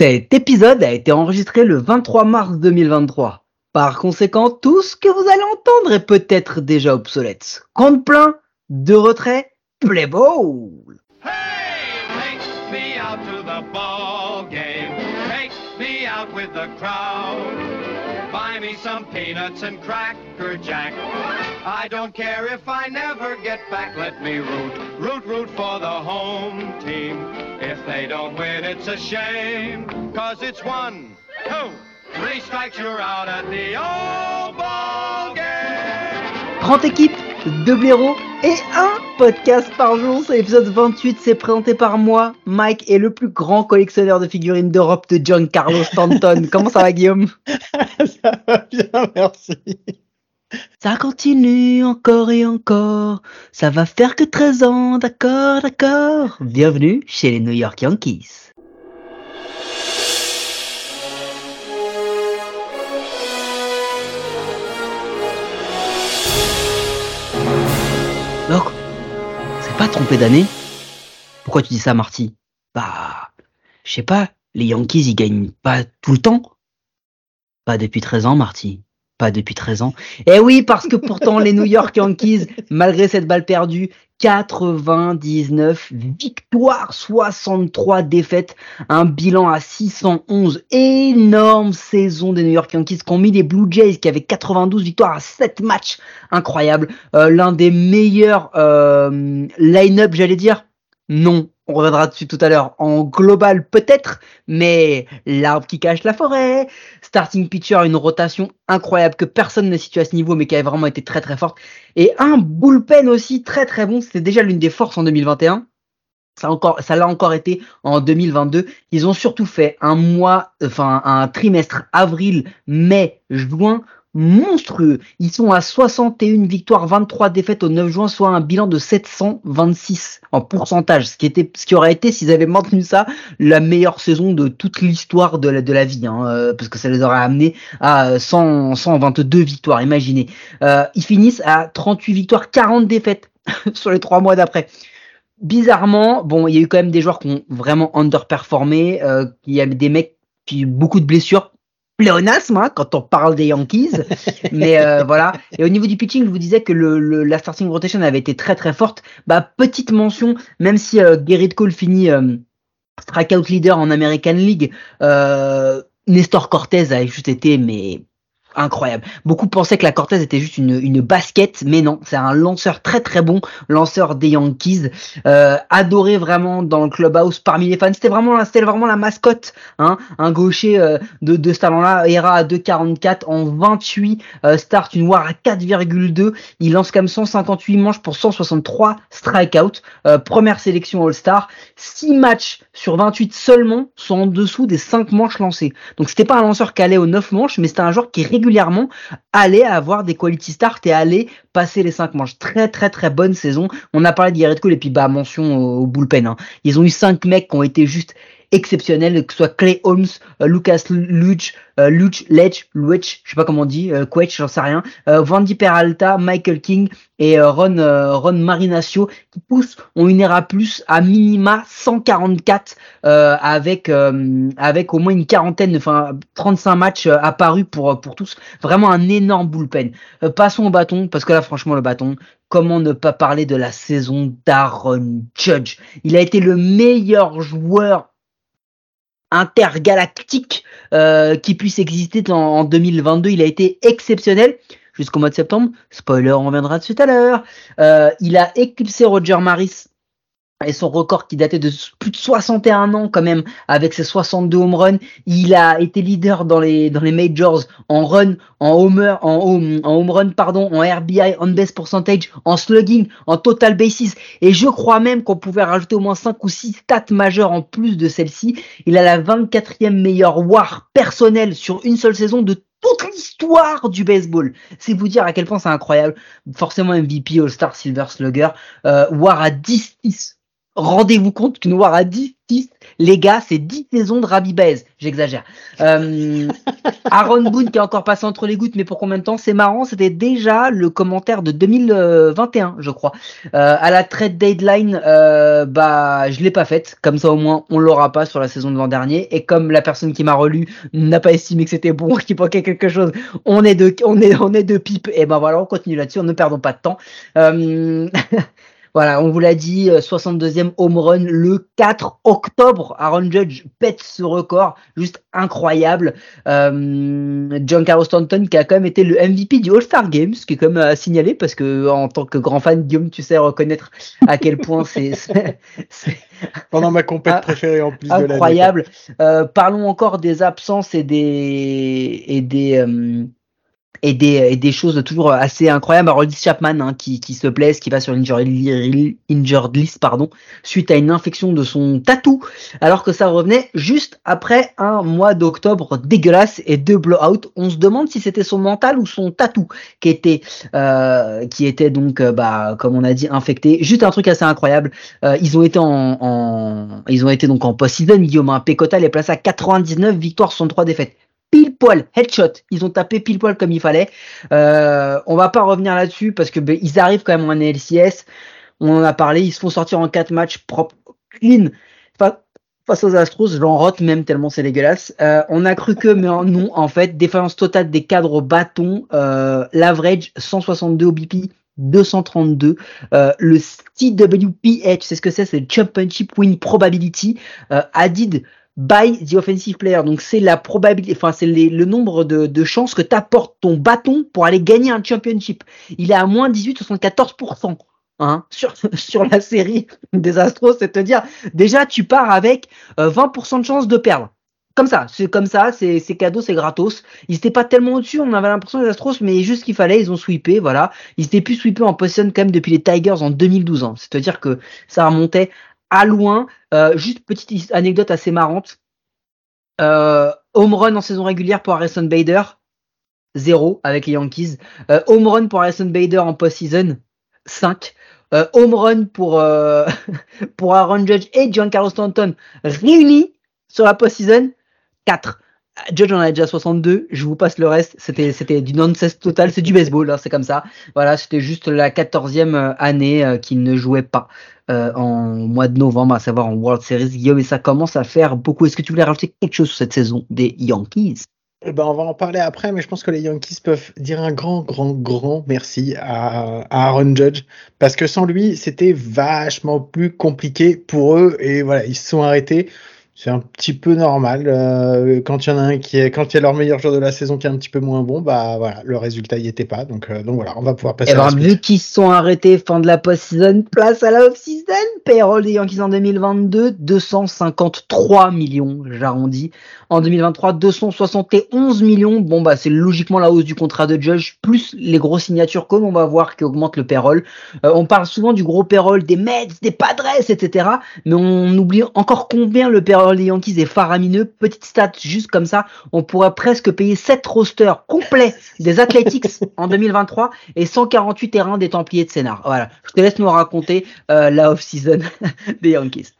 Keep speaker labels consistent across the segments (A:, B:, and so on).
A: Cet épisode a été enregistré le 23 mars 2023. Par conséquent, tout ce que vous allez entendre est peut-être déjà obsolète. Compte plein, de retrait, play ball.
B: Hey, take me out to the ball game. Take me out with the crowd. Buy me some peanuts and cracker jack. I don't care if I never get back. Let me root, root, root for the home team. If they don't win, it's a shame. Cause it's one, two, three strikes, you're out at the old ball game.
A: 30 équipes, 2 blaireaux et un podcast par jour. C'est l'épisode 28, c'est présenté par moi, Mike, et le plus grand collectionneur de figurines d'Europe de John Carlos Stanton. Comment ça va Guillaume?
C: Ça va bien, merci.
A: Ça continue encore et encore. Ça va faire que 13 ans, d'accord, d'accord. Bienvenue chez les New York Yankees. Donc, c'est pas trompé d'année? Pourquoi tu dis ça, Marty? Bah, je sais pas, les Yankees, ils gagnent pas tout le temps Pas depuis 13 ans, Marty. Pas depuis 13 ans. Eh oui, parce que pourtant, les New York Yankees, malgré cette balle perdue, 99 victoires, 63 défaites, un bilan à 611. Énorme saison des New York Yankees qui ont mis les Blue Jays qui avaient 92 victoires à 7 matchs. Incroyable. Euh, L'un des meilleurs euh, line-up, j'allais dire? Non, on reviendra dessus tout à l'heure. En global, peut-être, mais l'arbre qui cache la forêt. Starting pitcher, une rotation incroyable que personne n'a situé à ce niveau, mais qui a vraiment été très très forte. Et un bullpen aussi très très bon. C'était déjà l'une des forces en 2021. Ça encore, l'a encore été en 2022. Ils ont surtout fait un mois, enfin un trimestre avril, mai, juin monstrueux. Ils sont à 61 victoires, 23 défaites au 9 juin, soit un bilan de 726 en pourcentage, ce qui était, ce qui aurait été s'ils avaient maintenu ça, la meilleure saison de toute l'histoire de la, de la vie, hein, euh, parce que ça les aurait amené à 100, 122 victoires, imaginez. Euh, ils finissent à 38 victoires, 40 défaites sur les trois mois d'après. Bizarrement, bon, il y a eu quand même des joueurs qui ont vraiment underperformé, euh, il y a des mecs qui ont beaucoup de blessures, pléonasme hein, quand on parle des Yankees. Mais euh, voilà. Et au niveau du pitching, je vous disais que le, le, la starting rotation avait été très très forte. Bah petite mention, même si euh, Gerrit Cole finit euh, strikeout leader en American League, euh, Nestor Cortez a juste été mais incroyable. Beaucoup pensaient que la Cortez était juste une, une basket, mais non, c'est un lanceur très très bon, lanceur des Yankees, euh, adoré vraiment dans le clubhouse parmi les fans. C'était vraiment, c'était vraiment la mascotte, hein, un gaucher euh, de, de ce talent-là. Era à 2,44 en 28 euh, start, une war à 4,2. Il lance comme 158 manches pour 163 strikeouts. Euh, première sélection All-Star. 6 matchs sur 28 seulement sont en dessous des 5 manches lancées. Donc c'était pas un lanceur qui allait aux 9 manches, mais c'était un joueur qui régulièrement allait avoir des quality starts et aller passer les 5 manches. Très très très bonne saison. On a parlé d'Yared Cole et puis bah mention au, au bullpen. Hein. Ils ont eu 5 mecs qui ont été juste exceptionnels, que ce soit Clay Holmes, euh, Lucas Luch, euh, Luch, Lech, Luch, je sais pas comment on dit, euh, Quetch, j'en sais rien, euh, Vandy Peralta, Michael King et euh, Ron, euh, Ron Marinaccio qui poussent ont une ERA plus à minima 144 euh, avec euh, avec au moins une quarantaine, enfin 35 matchs euh, apparus pour pour tous. Vraiment un énorme bullpen. Euh, passons au bâton parce que là franchement le bâton, comment ne pas parler de la saison d'Aaron Judge? Il a été le meilleur joueur intergalactique euh, qui puisse exister en, en 2022. Il a été exceptionnel jusqu'au mois de septembre. Spoiler, on reviendra dessus tout à l'heure. Euh, il a éclipsé Roger Maris et son record qui datait de plus de 61 ans quand même avec ses 62 home runs. Il a été leader dans les dans les majors en run, en homer, en home, en home run pardon, en RBI, on base percentage, en slugging, en total bases. Et je crois même qu'on pouvait rajouter au moins 5 ou 6 stats majeures en plus de celle-ci. Il a la 24e meilleure WAR personnelle sur une seule saison de toute l'histoire du baseball. C'est vous dire à quel point c'est incroyable. Forcément MVP All-Star Silver Slugger. Euh, WAR à 10-6 rendez-vous compte qu'une War à 10, 10 les gars, c'est 10 saisons de Rabbi Baez. J'exagère. Euh, Aaron Boone qui est encore passé entre les gouttes, mais pour combien de temps? C'est marrant, c'était déjà le commentaire de 2021, je crois. Euh, à la trade deadline, euh, bah, je l'ai pas faite. Comme ça, au moins, on l'aura pas sur la saison de l'an dernier. Et comme la personne qui m'a relu n'a pas estimé que c'était bon, qu'il manquait quelque chose, on est de, on est, on est de pipe. Et ben voilà, on continue là-dessus. Ne perdons pas de temps. Euh, Voilà, on vous l'a dit, 62e euh, home run le 4 octobre. Aaron Judge pète ce record, juste incroyable. Euh, John Carlos Stanton qui a quand même été le MVP du All-Star Games, ce qui est quand même à signaler parce que en tant que grand fan, Guillaume, tu sais reconnaître à quel point c'est
C: pendant ma compétition préférée en plus
A: incroyable. Euh, parlons encore des absences et des et des et des, choses toujours assez incroyables. Rollis Chapman hein, qui, qui se blesse, qui va sur l'injured injured list pardon, suite à une infection de son tatou, alors que ça revenait juste après un mois d'octobre dégueulasse et deux blowout. On se demande si c'était son mental ou son tatou qui était, euh, qui était donc, euh, bah, comme on a dit, infecté. Juste un truc assez incroyable. Euh, ils ont été en, en, ils ont été donc en post-season. Guillaume hein. Pecota les place à 99 victoires, 103 défaites pile poil, headshot. Ils ont tapé pile poil comme il fallait. Euh, on va pas revenir là-dessus parce que ben, ils arrivent quand même en LCS. On en a parlé, ils se font sortir en quatre matchs propres, clean. face aux Astros, j'en rote même tellement c'est dégueulasse. Euh, on a cru que, mais non, en fait, défaillance totale des cadres au bâton, euh, l'average 162 au BP, 232. Euh, le CWPH, c'est ce que c'est, c'est le Championship Win Probability. Euh, Adid by the offensive player. Donc c'est la probabilité, enfin c'est le nombre de, de chances que t'apportes ton bâton pour aller gagner un championship. Il est à moins 18, 74%. Hein, sur, sur la série des Astros, c'est te dire, déjà tu pars avec 20% euh, de chances de perdre. Comme ça, c'est comme ça, c'est cadeau, c'est gratos. Ils étaient pas tellement au-dessus, on avait l'impression des Astros, mais juste qu'il fallait, ils ont sweepé, voilà. Ils étaient plus sweepés en position quand même depuis les Tigers en 2012. Hein. C'est-à-dire que ça remontait à loin. Euh, juste petite anecdote assez marrante. Euh, home run en saison régulière pour Harrison Bader, zéro avec les Yankees. Euh, home run pour Harrison Bader en post-season, 5. Euh, home run pour, pour Aaron Judge et Giancarlo Stanton réunis sur la post-season, 4. Judge en a déjà 62, je vous passe le reste, c'était c'était du nonsense total, c'est du baseball, hein, c'est comme ça. Voilà, c'était juste la 14e euh, année euh, qu'il ne jouait pas euh, en mois de novembre, à savoir en World Series. Guillaume, et ça commence à faire beaucoup. Est-ce que tu voulais rajouter quelque chose sur cette saison des Yankees?
C: Eh ben, on va en parler après, mais je pense que les Yankees peuvent dire un grand, grand, grand merci à, à Aaron Judge, parce que sans lui, c'était vachement plus compliqué pour eux, et voilà, ils se sont arrêtés c'est un petit peu normal. Euh, quand il y en a un qui est, quand il y a leur meilleur joueur de la saison qui est un petit peu moins bon, bah voilà, le résultat y était pas. Donc, euh, donc voilà, on va pouvoir passer.
A: Et eh
C: à
A: ben, vu qu'ils sont arrêtés fin de la post-season, place à la off-season. Payroll des Yankees en 2022, 253 millions, j'arrondis. En 2023, 271 millions. Bon bah c'est logiquement la hausse du contrat de Judge plus les grosses signatures comme on va voir qui augmentent le payroll. Euh, on parle souvent du gros payroll des Mets, des Padres, etc. Mais on oublie encore combien le payroll les Yankees est faramineux. Petite stat juste comme ça, on pourrait presque payer 7 rosters complets des Athletics en 2023 et 148 terrains des Templiers de Sénart. Voilà, je te laisse nous raconter euh, la off-season des Yankees.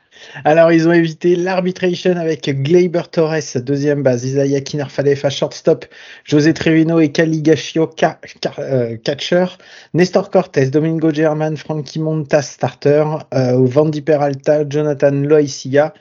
C: Alors, ils ont évité l'arbitration avec Gleyber Torres, deuxième base, Isaiah Kinarfalefa, shortstop, José Trevino et Caligashio, euh, catcher, Nestor Cortés, Domingo German, Frankie Montas, starter, euh, Vandy Peralta, Jonathan Loaiziga,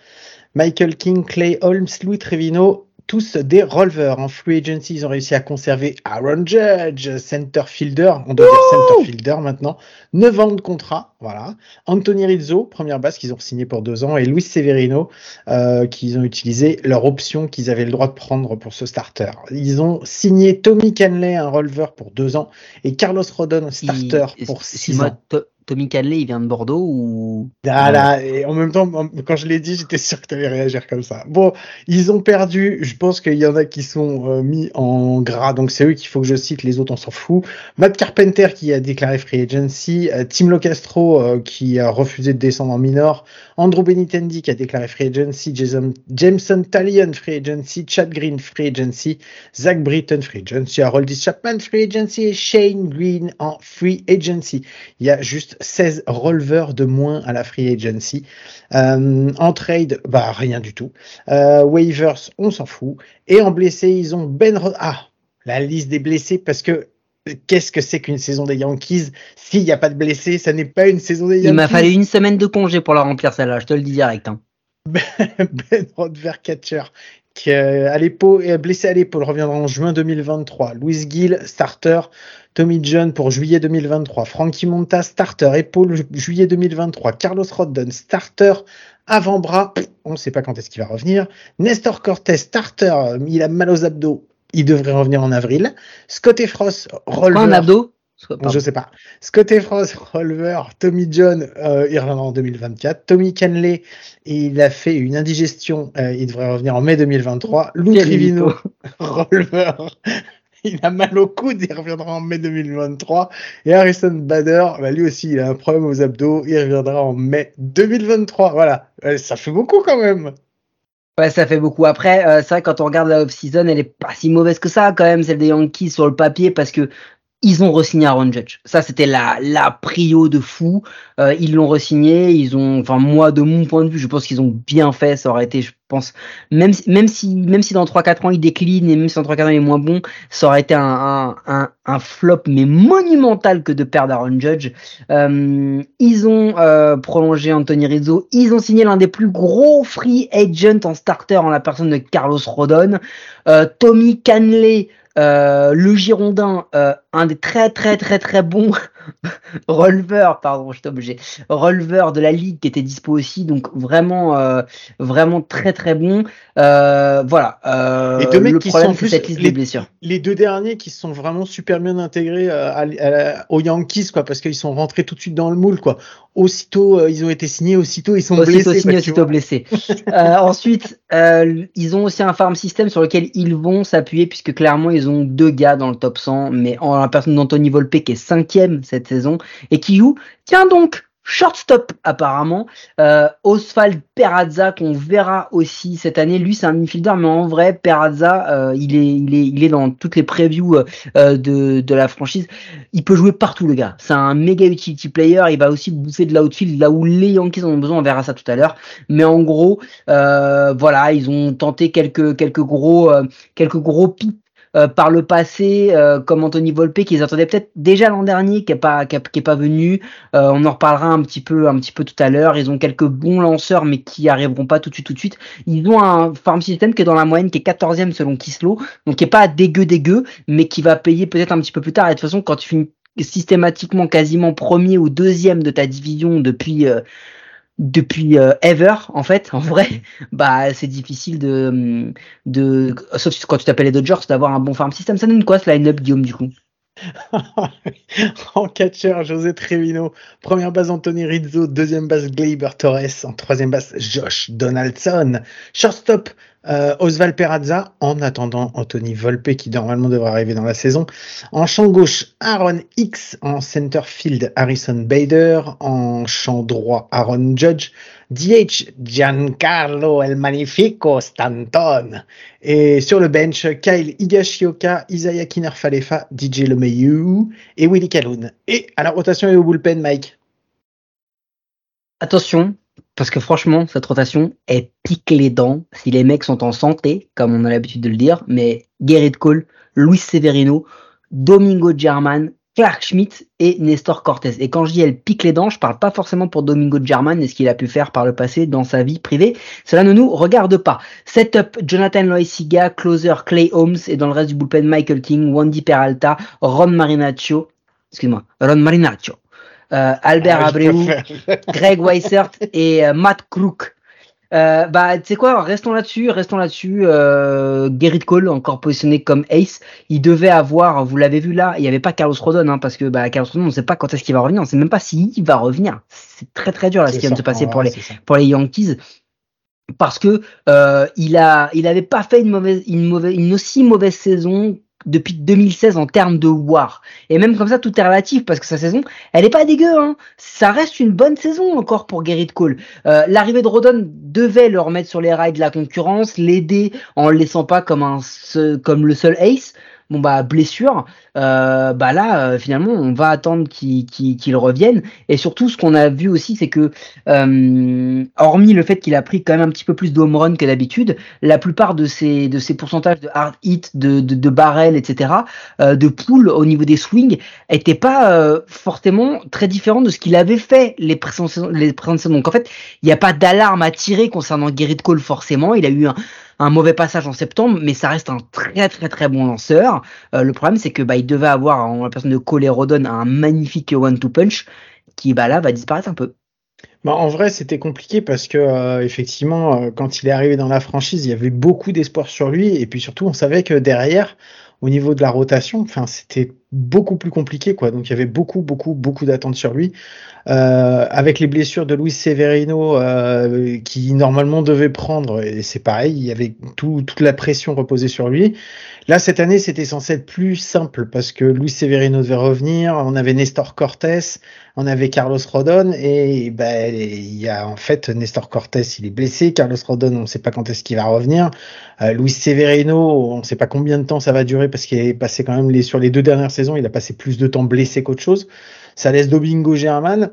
C: Michael King, Clay Holmes, Louis Trevino, tous des rolvers. En free agency, ils ont réussi à conserver Aaron Judge, center fielder, on doit dire center fielder maintenant, 9 ans de contrat, voilà. Anthony Rizzo, première base qu'ils ont signé pour deux ans, et Luis Severino, euh, qu'ils ont utilisé leur option qu'ils avaient le droit de prendre pour ce starter. Ils ont signé Tommy Canley, un releveur pour deux ans, et Carlos Rodon, starter pour six ans.
A: Tommy Canley, il vient de Bordeaux ou?
C: Ah là, et en même temps, quand je l'ai dit, j'étais sûr que tu allais réagir comme ça. Bon, ils ont perdu. Je pense qu'il y en a qui sont euh, mis en gras, donc c'est eux qu'il faut que je cite. Les autres, on s'en fout. Matt Carpenter qui a déclaré free agency, euh, Tim Locastro euh, qui a refusé de descendre en minor, Andrew Benitendi qui a déclaré free agency, Jason, Jameson Talion free agency, Chad Green free agency, Zach Britton free agency, Harold Chapman free agency et Shane Green en free agency. Il y a juste 16 releveurs de moins à la free agency. Euh, en trade, bah rien du tout. Euh, waivers, on s'en fout. Et en blessé, ils ont Ben... Ah, la liste des blessés, parce que qu'est-ce que c'est qu'une saison des Yankees? S'il n'y a pas de blessés, ça n'est pas une saison des Yankees.
A: Il m'a fallu une semaine de congé pour la remplir celle-là, je te le dis direct. Hein.
C: ben Rodver Catcher, qui euh, à l'épaule, blessé à l'épaule, reviendra en juin 2023. Louis Gill, starter. Tommy John pour juillet 2023. Frankie Monta, starter. Épaule, juillet 2023. Carlos Rodden, starter. Avant-bras, on ne sait pas quand est-ce qu'il va revenir. Nestor Cortez, starter. Il a mal aux abdos. Il devrait revenir en avril. Scott Frost, releveur.
A: Pas un abdo
C: je sais pas. Scott Frost, releveur. Tommy John, euh, il reviendra en 2024. Tommy Kenley, il a fait une indigestion. Euh, il devrait revenir en mai 2023. Lou Trivino, releveur. Il a mal au coude, il reviendra en mai 2023. Et Harrison Bader, bah lui aussi, il a un problème aux abdos, il reviendra en mai 2023. Voilà, ça fait beaucoup quand même.
A: Ouais, ça fait beaucoup. Après, euh, c'est vrai quand on regarde la off-season, elle est pas si mauvaise que ça quand même, celle des Yankees sur le papier, parce que ils ont resigné Aaron Judge. Ça, c'était la, la prio de fou. Euh, ils l'ont resigné. Ils ont, enfin, moi, de mon point de vue, je pense qu'ils ont bien fait. Ça aurait été, je pense, même, même si, même si dans 3-4 ans il décline et même si dans 3-4 ans il est moins bon, ça aurait été un, un, un, flop, mais monumental que de perdre Aaron Judge. Euh, ils ont euh, prolongé Anthony Rizzo. Ils ont signé l'un des plus gros free agents en starter en la personne de Carlos Rodon. Euh, Tommy Canley, le Girondin, euh, un des très très très très bons releveurs, pardon, je suis obligé, releveurs de la ligue qui était dispo aussi, donc vraiment euh, vraiment très très bon. voilà.
C: les deux mecs qui sont plus, cette liste les, blessures. Les deux derniers qui sont vraiment super bien intégrés aux Yankees, quoi, parce qu'ils sont rentrés tout de suite dans le moule, quoi. Aussitôt ils ont été signés, aussitôt ils sont
A: aussitôt
C: blessés.
A: Signés, aussitôt blessés. ensuite, ils ont aussi un farm system sur lequel ils vont s'appuyer puisque clairement ils ont deux gars dans le top 100, mais en la personne d'Anthony Volpe qui est cinquième cette saison et qui joue, tiens donc, shortstop apparemment. Euh, Oswald Perazza qu'on verra aussi cette année. Lui c'est un infielder mais en vrai Perazza euh, il est il est il est dans toutes les previews euh, de, de la franchise. Il peut jouer partout le gars. C'est un méga utility player. Il va aussi bouffer de l'outfield là où les Yankees en ont besoin. On verra ça tout à l'heure. Mais en gros euh, voilà ils ont tenté quelques quelques gros euh, quelques gros pics euh, par le passé, euh, comme Anthony Volpe, qu'ils attendaient peut-être déjà l'an dernier, qui est pas qui, est pas venu. Euh, on en reparlera un petit peu un petit peu tout à l'heure. Ils ont quelques bons lanceurs, mais qui arriveront pas tout de suite tout de suite. Ils ont un farm system qui est dans la moyenne, qui est 14e selon Kislo, donc qui est pas dégueu dégueu, mais qui va payer peut-être un petit peu plus tard. Et de toute façon, quand tu finis systématiquement quasiment premier ou deuxième de ta division depuis depuis euh, ever en fait en vrai bah c'est difficile de de sauf quand tu t'appelles les Dodgers d'avoir un bon farm system. Ça donne quoi ce line-up Guillaume du coup?
C: en catcher, José Trevino. Première base, Anthony Rizzo. Deuxième base, Gleyber Torres. En troisième base, Josh Donaldson. Shortstop, euh, Osval Perazza. En attendant, Anthony Volpe, qui normalement devrait arriver dans la saison. En champ gauche, Aaron X. En center field, Harrison Bader. En champ droit, Aaron Judge. DH, Giancarlo El Magnifico Stanton. Et sur le bench, Kyle Higashioka, Isaiah Kinerfalefa, DJ LeMayu et Willy Calhoun. Et à la rotation et au bullpen, Mike.
A: Attention, parce que franchement, cette rotation, elle pique les dents si les mecs sont en santé, comme on a l'habitude de le dire. Mais Gerrit Cole, Luis Severino, Domingo German, Clark Schmidt et Nestor Cortez. Et quand je dis elle pique les dents, je parle pas forcément pour Domingo German et ce qu'il a pu faire par le passé dans sa vie privée. Cela ne nous regarde pas. Setup Jonathan Loisiga, closer Clay Holmes et dans le reste du bullpen Michael King, Wandy Peralta, Ron Marinaccio, excuse-moi, Ron Marinaccio, euh, Albert ah, Abreu, Greg Weissert et euh, Matt Crook. Euh, bah, tu sais quoi, restons là-dessus, restons là-dessus. Euh, Gerrit Cole, encore positionné comme ace, il devait avoir, vous l'avez vu là, il n'y avait pas Carlos Rodon, hein, parce que bah, Carlos Rodon, on ne sait pas quand est-ce qu'il va revenir, on ne sait même pas s'il va revenir. C'est très très dur là, ce qui vient de se passer pour les, pour les Yankees. Parce que euh, il a, il avait pas fait une mauvaise, une mauvaise, une aussi mauvaise saison depuis 2016 en termes de war. Et même comme ça, tout est relatif parce que sa saison, elle est pas dégueu. Hein. Ça reste une bonne saison encore pour Gerrit Cole. Euh, L'arrivée de Rodon devait le remettre sur les rails de la concurrence, l'aider en le laissant pas comme un comme le seul ace. Bon bah blessure, euh, bah là euh, finalement on va attendre qu'il qu'il revienne. Et surtout ce qu'on a vu aussi c'est que euh, hormis le fait qu'il a pris quand même un petit peu plus de run que d'habitude, la plupart de ses de ses pourcentages de hard hit, de de, de barrel, etc. de pool au niveau des swings étaient pas forcément très différents de ce qu'il avait fait les précédentes les précédentes. Donc en fait il n'y a pas d'alarme à tirer concernant Gerrit Cole forcément. Il a eu un un mauvais passage en septembre, mais ça reste un très très très bon lanceur. Euh, le problème, c'est que bah, il devait avoir en la personne de Cole et Rodon un magnifique one-two punch qui bah, là va disparaître un peu.
C: Bah, en vrai, c'était compliqué parce que euh, effectivement, euh, quand il est arrivé dans la franchise, il y avait beaucoup d'espoir sur lui, et puis surtout, on savait que derrière, au niveau de la rotation, enfin, c'était beaucoup plus compliqué, quoi. Donc, il y avait beaucoup, beaucoup, beaucoup d'attentes sur lui. Euh, avec les blessures de Luis Severino, euh, qui normalement devait prendre, et c'est pareil, il y avait tout, toute la pression reposée sur lui. Là, cette année, c'était censé être plus simple parce que Luis Severino devait revenir, on avait Nestor Cortés, on avait Carlos Rodon, et ben, il y a en fait Nestor Cortés, il est blessé, Carlos Rodon, on ne sait pas quand est-ce qu'il va revenir. Euh, Luis Severino, on ne sait pas combien de temps ça va durer parce qu'il est passé quand même les, sur les deux dernières saisons, il a passé plus de temps blessé qu'autre chose. Ça laisse Dobingo German.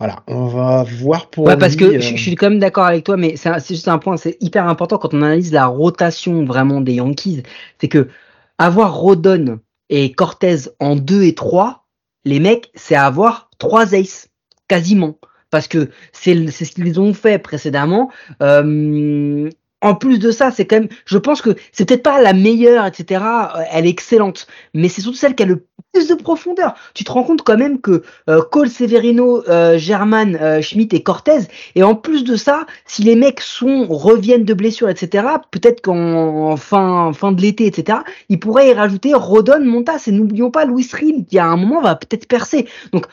C: Voilà, on va voir pour.
A: Ouais, parce que je, suis quand même d'accord avec toi, mais c'est juste un point, c'est hyper important quand on analyse la rotation vraiment des Yankees, c'est que avoir Rodon et Cortez en 2 et 3, les mecs, c'est avoir trois aces, quasiment. Parce que c'est ce qu'ils ont fait précédemment. Euh, en plus de ça, c'est quand même, je pense que c'est peut-être pas la meilleure, etc. Euh, elle est excellente, mais c'est surtout celle qui a le plus de profondeur. Tu te rends compte quand même que euh, Cole, Severino, euh, German, euh, Schmidt et Cortez, et en plus de ça, si les mecs sont reviennent de blessures, etc. Peut-être qu'en fin fin de l'été, etc. Ils pourraient y rajouter Rodon, Montas, et n'oublions pas Louis Rim, qui à un moment va peut-être percer. Donc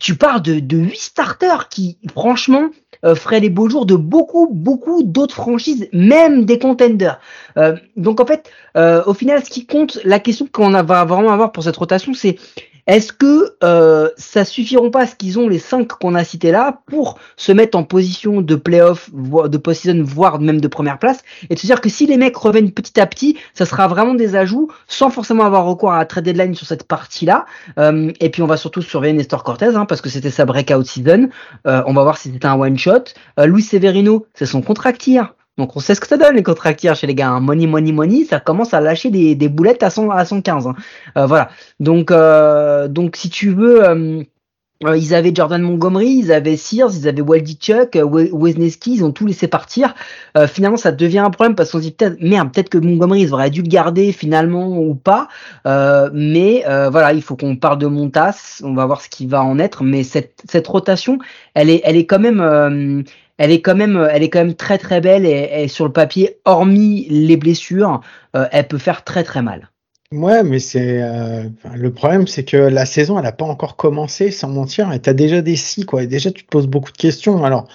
A: tu parles de, de 8 starters qui, franchement, ferait les beaux jours de beaucoup, beaucoup d'autres franchises, même des contenders. Euh, donc en fait, euh, au final, ce qui compte, la question qu'on va vraiment avoir pour cette rotation, c'est est-ce que euh, ça suffiront pas ce qu'ils ont les cinq qu'on a cités là pour se mettre en position de playoff, de post-season, voire même de première place, et de se dire que si les mecs reviennent petit à petit, ça sera vraiment des ajouts sans forcément avoir recours à la trade deadline sur cette partie-là. Euh, et puis on va surtout surveiller Nestor Cortez hein, parce que c'était sa breakout season. Euh, on va voir si c'était un one shot. Euh, Luis Severino, c'est son contrat donc on sait ce que ça donne les contractiers chez les gars. Hein. Money, money, money, ça commence à lâcher des, des boulettes à, 100, à 115. Hein. Euh, voilà. Donc, euh, donc si tu veux, euh, euh, ils avaient Jordan Montgomery, ils avaient Sears, ils avaient Waldy Chuck, Wesneski, ils ont tout laissé partir. finalement, ça devient un problème parce qu'on se dit peut-être merde, peut-être que Montgomery ils auraient dû le garder finalement ou pas. mais voilà, il faut qu'on parle de Montas. On va voir ce qui va en être. Mais cette, cette rotation, elle est, elle est quand même elle est quand même, elle est quand même très très belle et, sur le papier, hormis les blessures, euh, elle peut faire très très mal.
C: Ouais, mais c'est euh, le problème, c'est que la saison, elle n'a pas encore commencé, sans mentir, et as déjà des si quoi. Et déjà, tu te poses beaucoup de questions. Alors,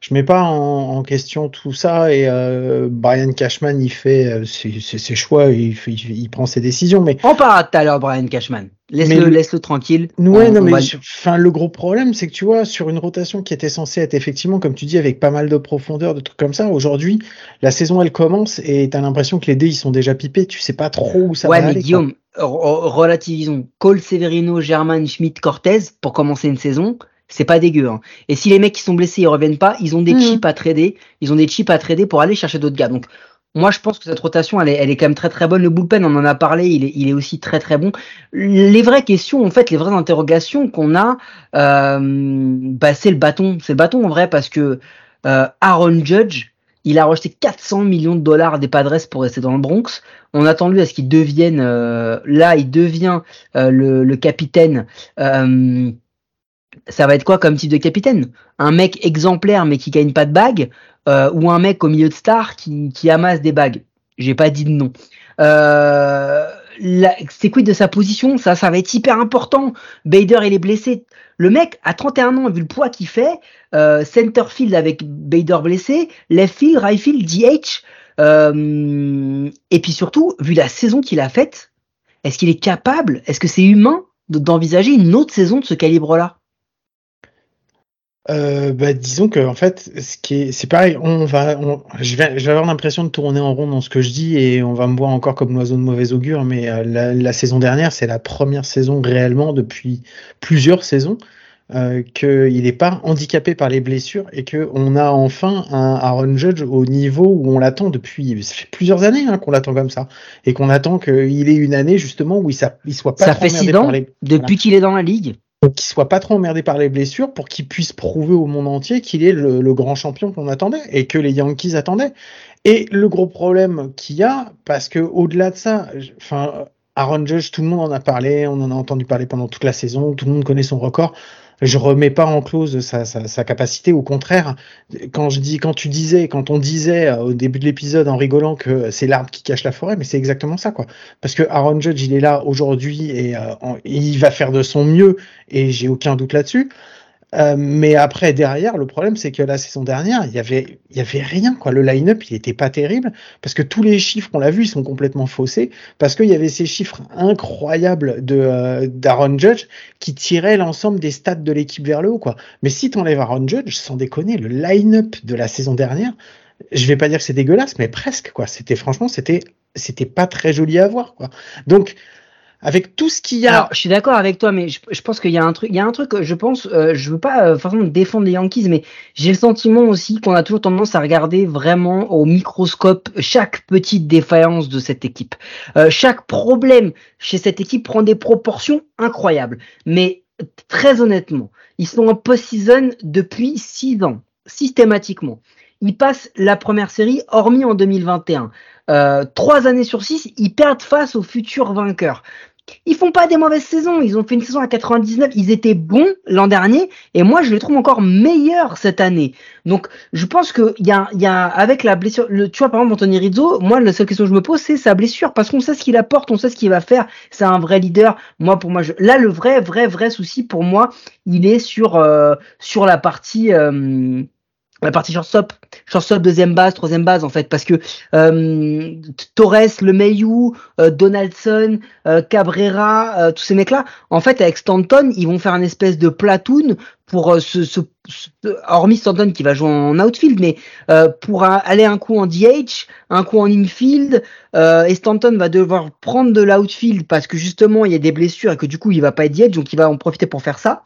C: je mets pas en, question tout ça et euh, Brian Cashman il fait euh, ses, choix, il, fait, il, prend ses décisions. Mais
A: on parlera tout à l'heure Brian Cashman. Laisse-le laisse -le tranquille.
C: Ouais, non, mais enfin, le gros problème, c'est que tu vois, sur une rotation qui était censée être effectivement, comme tu dis, avec pas mal de profondeur, de trucs comme ça, aujourd'hui, la saison elle commence et t'as l'impression que les dés ils sont déjà pipés, tu sais pas trop où ça
A: va
C: aller.
A: Ouais, mais Guillaume, relativisons. Cole, Severino, German, Schmidt, Cortez pour commencer une saison c'est pas dégueu. Hein. Et si les mecs qui sont blessés ils reviennent pas, ils ont des mmh. chips à trader, ils ont des chips à trader pour aller chercher d'autres gars. Donc moi je pense que cette rotation elle est, elle est quand même très très bonne. Le bullpen on en a parlé, il est, il est aussi très très bon. Les vraies questions en fait, les vraies interrogations qu'on a, euh, bah, c'est le bâton, c'est le bâton en vrai parce que euh, Aaron Judge il a rejeté 400 millions de dollars des Padres pour rester dans le Bronx. On a attendu à ce qu'il devienne, euh, là, il devient le, le, capitaine ça va être quoi comme type de capitaine? Un mec exemplaire mais qui gagne pas de bague euh, ou un mec au milieu de star qui, qui amasse des bagues? J'ai pas dit de nom. Euh, c'est quoi de sa position? Ça, ça va être hyper important. Bader, il est blessé. Le mec, à 31 ans, vu le poids qu'il fait, euh, center field avec Bader blessé, left field, right field, DH. Euh, et puis surtout, vu la saison qu'il a faite, est-ce qu'il est capable, est-ce que c'est humain d'envisager une autre saison de ce calibre-là?
C: Euh, bah, disons que en fait, ce qui est, c'est pareil. On va, on, je vais, je vais avoir l'impression de tourner en rond dans ce que je dis et on va me voir encore comme l'oiseau de mauvais augure. Mais euh, la, la, saison dernière, c'est la première saison réellement depuis plusieurs saisons euh, qu'il n'est pas handicapé par les blessures et que on a enfin un Aaron Judge au niveau où on l'attend depuis. Ça fait plusieurs années hein, qu'on l'attend comme ça et qu'on attend qu'il ait une année justement où il, il soit pas.
A: Ça fait six ans les... depuis qu'il est dans la ligue
C: qu'il soit pas trop emmerdé par les blessures pour qu'il puisse prouver au monde entier qu'il est le, le, grand champion qu'on attendait et que les Yankees attendaient. Et le gros problème qu'il y a, parce que au-delà de ça, enfin, Aaron Judge, tout le monde en a parlé, on en a entendu parler pendant toute la saison, tout le monde connaît son record je remets pas en cause sa, capacité. Au contraire, quand je dis, quand tu disais, quand on disait euh, au début de l'épisode en rigolant que c'est l'arbre qui cache la forêt, mais c'est exactement ça, quoi. Parce que Aaron Judge, il est là aujourd'hui et euh, il va faire de son mieux et j'ai aucun doute là-dessus. Euh, mais après, derrière, le problème, c'est que la saison dernière, il y avait, il y avait rien, quoi. Le line-up, il était pas terrible parce que tous les chiffres, on l'a vu, ils sont complètement faussés parce qu'il y avait ces chiffres incroyables de euh, d'Aaron Judge qui tiraient l'ensemble des stats de l'équipe vers le haut, quoi. Mais si t'enlèves Aaron Judge, sans déconner, le line-up de la saison dernière, je vais pas dire que c'est dégueulasse, mais presque, quoi. C'était franchement, c'était, c'était pas très joli à voir, quoi. Donc, avec tout ce qu'il y a.
A: Alors, je suis d'accord avec toi, mais je, je pense qu'il y a un truc, il y a un truc, je pense, euh, je veux pas euh, forcément défendre les Yankees, mais j'ai le sentiment aussi qu'on a toujours tendance à regarder vraiment au microscope chaque petite défaillance de cette équipe. Euh, chaque problème chez cette équipe prend des proportions incroyables. Mais très honnêtement, ils sont en post-season depuis six ans, systématiquement. Ils passent la première série, hormis en 2021. Euh, trois années sur six, ils perdent face aux futurs vainqueurs ils font pas des mauvaises saisons. Ils ont fait une saison à 99. Ils étaient bons l'an dernier. Et moi, je les trouve encore meilleurs cette année. Donc, je pense que il y a, y a, avec la blessure, le, tu vois, par exemple, Anthony Rizzo, moi, la seule question que je me pose, c'est sa blessure. Parce qu'on sait ce qu'il apporte, on sait ce qu'il va faire. C'est un vrai leader. Moi, pour moi, je, là, le vrai, vrai, vrai souci pour moi, il est sur, euh, sur la partie, euh, la partie shortstop, shortstop deuxième base, troisième base en fait, parce que euh, Torres, le Mayu, euh, Donaldson, euh, Cabrera, euh, tous ces mecs-là, en fait avec Stanton, ils vont faire un espèce de platoon pour euh, ce, ce, hormis Stanton qui va jouer en outfield, mais pour aller un coup en DH, un coup en infield, et Stanton va devoir prendre de l'outfield parce que justement il y a des blessures et que du coup il va pas être DH, donc il va en profiter pour faire ça.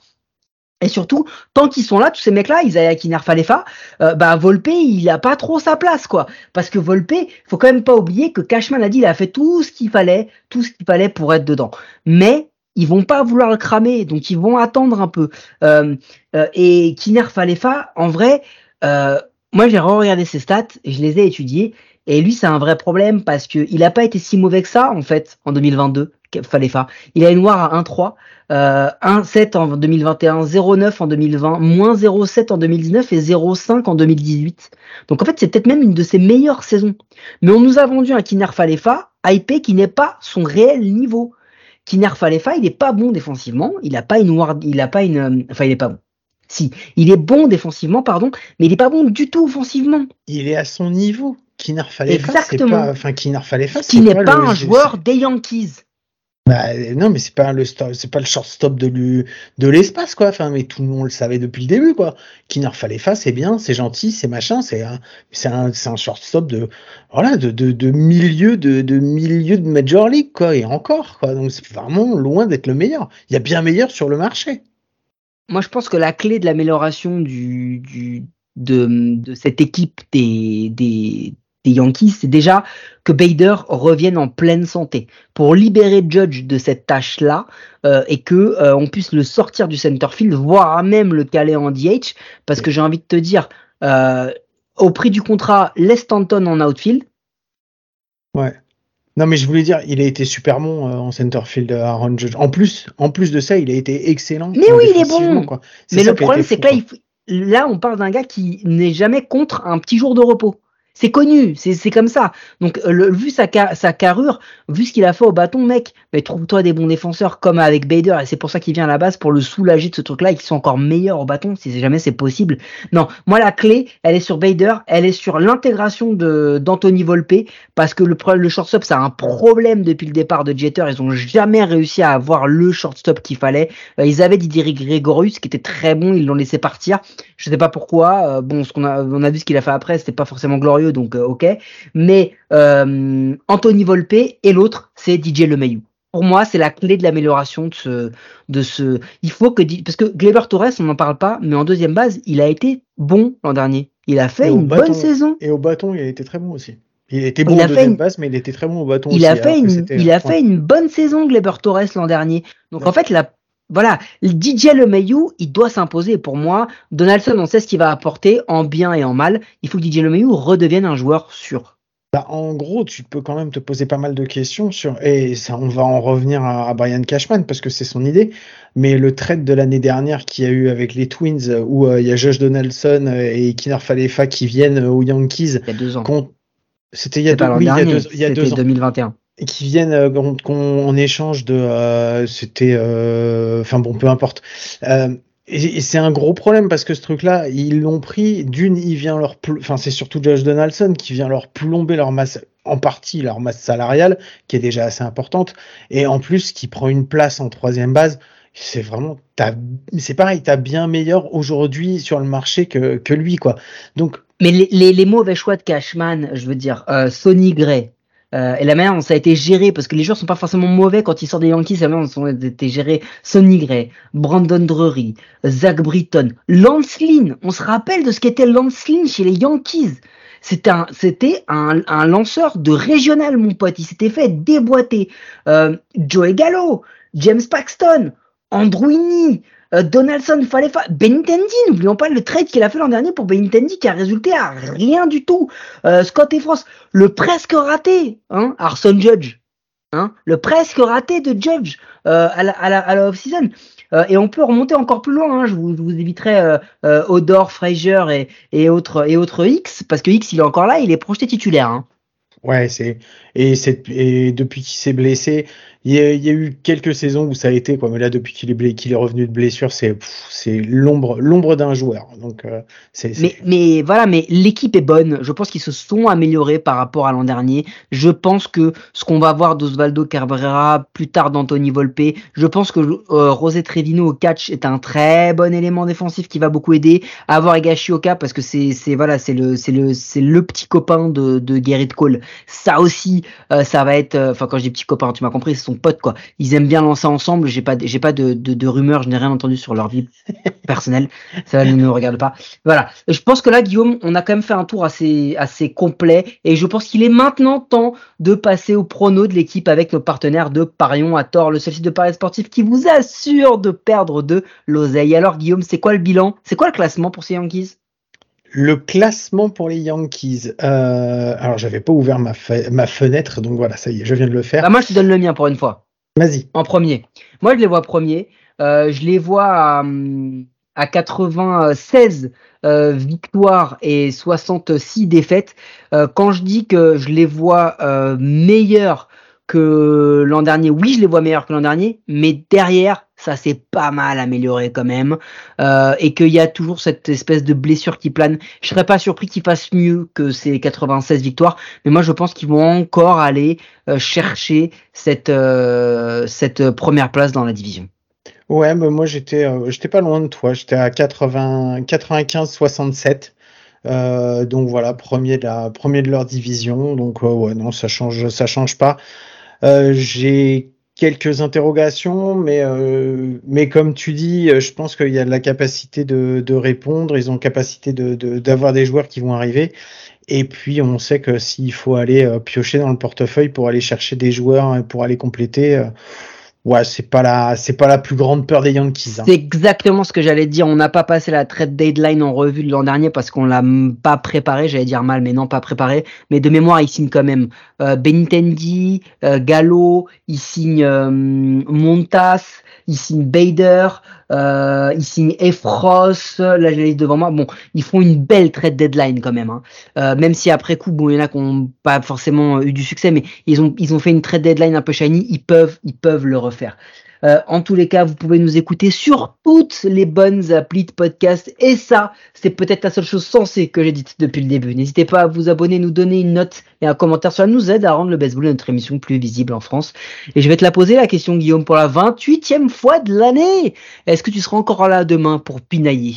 A: Et surtout, tant qu'ils sont là, tous ces mecs-là, Isaiah Kinar Falefa, euh, bah Volpe, il a pas trop sa place, quoi. Parce que Volpe, faut quand même pas oublier que Cashman a dit, il a fait tout ce qu'il fallait, tout ce qu'il fallait pour être dedans. Mais ils vont pas vouloir le cramer, donc ils vont attendre un peu. Euh, euh, et Kinar Falefa, en vrai, euh, moi j'ai regardé ses stats, et je les ai étudiés, et lui c'est un vrai problème parce que il a pas été si mauvais que ça en fait en 2022. Falefa. Il a une noire à 1,3, euh, 1,7 en 2021, 0,9 en 2020, moins 0,7 en 2019 et 0,5 en 2018. Donc en fait, c'est peut-être même une de ses meilleures saisons. Mais on nous a vendu un Kinar Falefa hypé qui n'est pas son réel niveau. Kinar Falefa, il n'est pas bon défensivement, il a pas une noire, il a pas une, euh, enfin il est pas bon. Si, il est bon défensivement, pardon, mais il est pas bon du tout offensivement.
C: Il est à son niveau. Kinar Falefa,
A: Exactement.
C: Pas, enfin Kinar Falefa,
A: qui n'est pas, pas un joueur des Yankees.
C: Bah, non, mais c'est pas le c'est pas le shortstop de l'espace quoi. Enfin, mais tout le monde le savait depuis le début quoi. Kinar Falefa, c'est bien, c'est gentil, c'est machin, c'est un, c'est un, c'est un shortstop de, voilà, de, de, de milieu de, de milieu de major league quoi. Et encore quoi. Donc c'est vraiment loin d'être le meilleur. Il y a bien meilleur sur le marché.
A: Moi, je pense que la clé de l'amélioration du, du de, de cette équipe des, des, des Yankees, c'est déjà que Bader revienne en pleine santé pour libérer Judge de cette tâche-là euh, et que euh, on puisse le sortir du center field, voire même le caler en DH, parce que j'ai envie de te dire, euh, au prix du contrat, laisse Stanton en outfield.
C: Ouais. Non, mais je voulais dire, il a été super bon en centerfield Aaron Judge. En plus, en plus de ça, il a été excellent.
A: Mais oui, il est bon. Quoi. Est mais le problème, c'est que là, il, là, on parle d'un gars qui n'est jamais contre un petit jour de repos C'est connu, c'est comme ça. Donc, euh, vu sa, sa carrure, vu ce qu'il a fait au bâton, mec, mais trouve-toi des bons défenseurs comme avec Bader, et c'est pour ça qu'il vient à la base, pour le soulager de ce truc-là, et qu'ils sont encore meilleurs au bâton, si jamais c'est possible. Non, moi, la clé, elle est sur Bader, elle est sur l'intégration de d'Anthony Volpe, parce que le, le shortstop, ça a un problème depuis le départ de Jeter, ils ont jamais réussi à avoir le shortstop qu'il fallait. Euh, ils avaient Didier Gregorius, qui était très bon, ils l'ont laissé partir. Je sais pas pourquoi. Euh, bon, ce qu'on a, on a vu ce qu'il a fait après, c'était pas forcément glorieux, donc euh, ok. Mais euh, Anthony Volpe et l'autre, c'est DJ LeMayu. Pour moi, c'est la clé de l'amélioration de ce, de ce. Il faut que parce que Gleber Torres, on n'en parle pas, mais en deuxième base, il a été bon l'an dernier. Il a fait une bonne saison.
C: Et au bâton, il a été très bon aussi. Il était bon en deuxième base, mais il était très bon au bâton.
A: Il a fait une, il a fait une bonne saison Gleber Torres l'an dernier. Donc en fait, la voilà, DJ LeMayu, il doit s'imposer. Pour moi, Donaldson, on sait ce qu'il va apporter en bien et en mal. Il faut que DJ LeMayu redevienne un joueur sûr.
C: Bah, en gros, tu peux quand même te poser pas mal de questions sur, et ça, on va en revenir à, Brian Cashman parce que c'est son idée. Mais le trade de l'année dernière qu'il y a eu avec les Twins, où euh, il y a Josh Donaldson et Kiner Falefa qui viennent aux Yankees.
A: Il y a deux ans.
C: C'était il y a deux, oui, il y a deux, ans.
A: 2021
C: qui viennent euh, qu'on échange de euh, c'était euh, enfin bon peu importe. Et, c'est un gros problème parce que ce truc là ils l'ont pris d'une il vient leur enfin c'est surtout Josh Donaldson qui vient leur plomber leur masse en partie leur masse salariale qui est déjà assez importante et en plus qui prend une place en troisième base. C'est vraiment c'est pareil t'as bien meilleur aujourd'hui sur le marché que, que lui quoi. Donc
A: mais les, les, les mauvais choix de Cashman je veux dire Sonny Gray euh, et la manière dont ça a été géré, parce que les joueurs sont pas forcément mauvais quand ils sortent des Yankees, la manière dont ça a été géré, Sonny Gray, Brandon Drury, Zach Britton, Lance Lynn, on se rappelle de ce qu'était Lance Lynn chez les Yankees. C'était un, lanceur de régional, mon pote. Il s'était fait déboîter. Euh, Joey Gallo, James Paxton, Andrew Inney, euh, Donaldson, fallait Benintendi, n'oublions pas le trade qu'il a fait l'an dernier pour Benintendi qui a résulté à rien du tout. Euh, Scott et France, le presque raté, hein, Arson Judge, hein, le presque raté de Judge euh, à la, la, la off-season. Euh, et on peut remonter encore plus loin. Hein, je, vous, je vous éviterai euh, Odor, Frazier et, et autres et autres X parce que X il est encore là, il est projeté titulaire. Hein.
C: Ouais, c'est et, et depuis qu'il s'est blessé, il y, a, eu quelques saisons où ça a été quoi, mais là depuis qu'il est qu'il est revenu de blessure, c'est c'est l'ombre l'ombre d'un joueur. Donc euh, c'est
A: mais mais voilà, mais l'équipe est bonne. Je pense qu'ils se sont améliorés par rapport à l'an dernier. Je pense que ce qu'on va voir d'Osvaldo Cabrera plus tard d'Anthony Volpe, je pense que euh, Rosé Trevino au catch est un très bon élément défensif qui va beaucoup aider. À avoir Egashioka parce que c'est c'est voilà, c'est le c'est le c'est le petit copain de de Gerrit Cole. Ça aussi, euh, ça va être enfin quand je dis petit copain, tu m'as compris, c'est potes quoi. Ils aiment bien lancer ensemble. J'ai pas, j'ai pas de, de, rumeurs, je n'ai rien entendu sur leur vie personnelle. Ça ne nous regarde pas. Voilà. Je pense que là, Guillaume, on a quand même fait un tour assez, assez complet et je pense qu'il est maintenant temps de passer au prono de l'équipe avec nos partenaires de Parion à tort, le seul site de paris sportif qui vous assure de perdre de l'oseille. Alors Guillaume, c'est quoi le bilan? C'est quoi le classement pour ces Yankees?
C: Le classement pour les Yankees. Euh, alors, j'avais pas ouvert ma, ma, fenêtre, donc voilà, ça y est, je viens de le faire.
A: Bah, moi, je te donne le mien pour une fois.
C: Vas-y.
A: En premier. Moi, je les vois premiers. Euh, je les vois à, à 96 euh, victoires et 66 défaites. Euh, quand je dis que je les vois euh, meilleurs que l'an dernier, oui, je les vois meilleurs que l'an dernier, mais derrière, ça s'est pas mal amélioré quand même, euh, et qu'il y a toujours cette espèce de blessure qui plane. Je serais pas surpris qu'ils fassent mieux que ces 96 victoires, mais moi je pense qu'ils vont encore aller euh, chercher cette euh, cette première place dans la division.
C: Ouais, mais moi j'étais pas loin de toi, j'étais à 80 95 67. donc voilà, premier de la premier de leur division. Donc ouais, non, ça change ça change pas. J'ai quelques interrogations, mais euh, mais comme tu dis, euh, je pense qu'il y a de la capacité de, de répondre. Ils ont capacité de d'avoir des joueurs qui vont arriver. Et puis on sait que s'il faut aller piocher dans le portefeuille pour aller chercher des joueurs pour aller compléter, Ouais, c'est pas la, c'est pas la plus grande peur des Yankees. Hein.
A: C'est exactement ce que j'allais dire. On n'a pas passé la trade deadline en revue l'an dernier parce qu'on l'a pas préparé. J'allais dire mal, mais non, pas préparé. Mais de mémoire, il signe quand même euh, Benintendi, euh, Gallo, il signe euh, Montas, il signe Bader, euh, il signe Efros. Là, j'ai devant moi. Bon, ils font une belle trade deadline quand même. Hein. Euh, même si après coup, bon, il y en a qui n'ont pas forcément eu du succès, mais ils ont ils ont fait une trade deadline un peu shiny. Ils peuvent ils peuvent le refaire. Euh, en tous les cas, vous pouvez nous écouter sur toutes les bonnes applis de podcast. Et ça, c'est peut-être la seule chose sensée que j'ai dite depuis le début. N'hésitez pas à vous abonner, nous donner une note et un commentaire. Ça nous aide à rendre le baseball notre émission plus visible en France. Et je vais te la poser, la question, Guillaume, pour la 28e fois de l'année. Est-ce que tu seras encore là demain pour pinailler?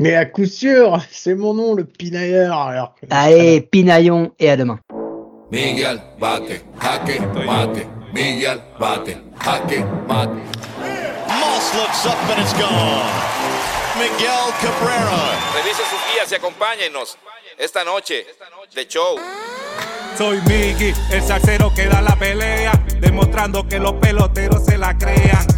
C: Mais à coup sûr, c'est mon nom, le pinailleur. Alors,
A: Allez, pinaillons et à demain.
D: Miguel bate, jaque, mate. Miguel bate, jaque, mate.
E: Moss looks up and it's gone. Miguel Cabrera.
D: Revise sus guías y acompáñenos esta noche de show.
F: Soy Miggy, el salsero que da la pelea, demostrando que los peloteros se la crean.